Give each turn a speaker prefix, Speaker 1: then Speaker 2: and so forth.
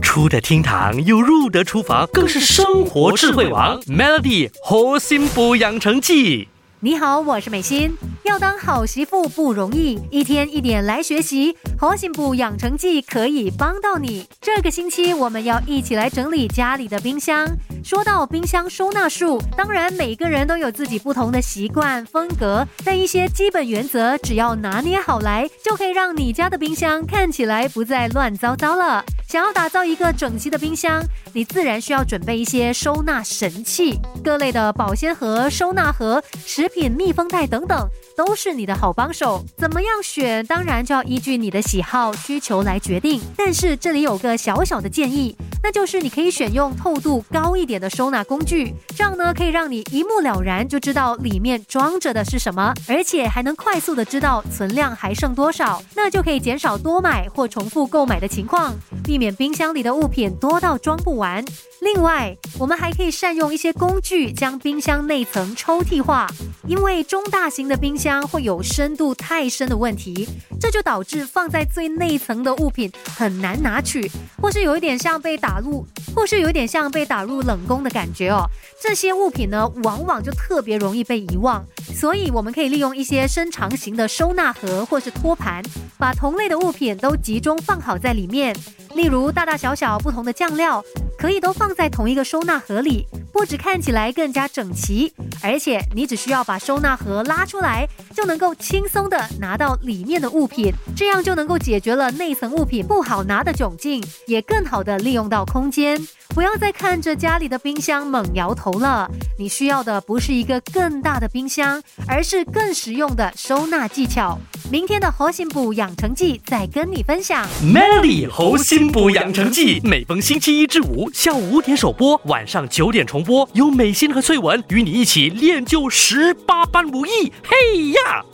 Speaker 1: 出得厅堂又入得厨房，更是生活智慧王。Melody 核心补养成记。
Speaker 2: 你好，我是美心。要当好媳妇不容易，一天一点来学习，核心补养成记可以帮到你。这个星期我们要一起来整理家里的冰箱。说到冰箱收纳术，当然每个人都有自己不同的习惯风格，但一些基本原则只要拿捏好来，就可以让你家的冰箱看起来不再乱糟糟了。想要打造一个整齐的冰箱，你自然需要准备一些收纳神器，各类的保鲜盒、收纳盒、食品密封袋等等，都是你的好帮手。怎么样选，当然就要依据你的喜好需求来决定。但是这里有个小小的建议。那就是你可以选用透度高一点的收纳工具，这样呢可以让你一目了然就知道里面装着的是什么，而且还能快速的知道存量还剩多少，那就可以减少多买或重复购买的情况，避免冰箱里的物品多到装不完。另外，我们还可以善用一些工具将冰箱内层抽屉化，因为中大型的冰箱会有深度太深的问题，这就导致放在最内层的物品很难拿取，或是有一点像被打。入，或是有一点像被打入冷宫的感觉哦。这些物品呢，往往就特别容易被遗忘，所以我们可以利用一些伸长型的收纳盒或是托盘，把同类的物品都集中放好在里面。例如大大小小不同的酱料，可以都放在同一个收纳盒里。不止看起来更加整齐，而且你只需要把收纳盒拉出来，就能够轻松的拿到里面的物品，这样就能够解决了内层物品不好拿的窘境，也更好的利用到空间。不要再看着家里的冰箱猛摇头了，你需要的不是一个更大的冰箱，而是更实用的收纳技巧。明天的核心补养成记再跟你分享。
Speaker 1: Melly 猴心补养成记，每逢星期一至五下午五点首播，晚上九点重播。由美心和翠文与你一起练就十八般武艺。嘿呀！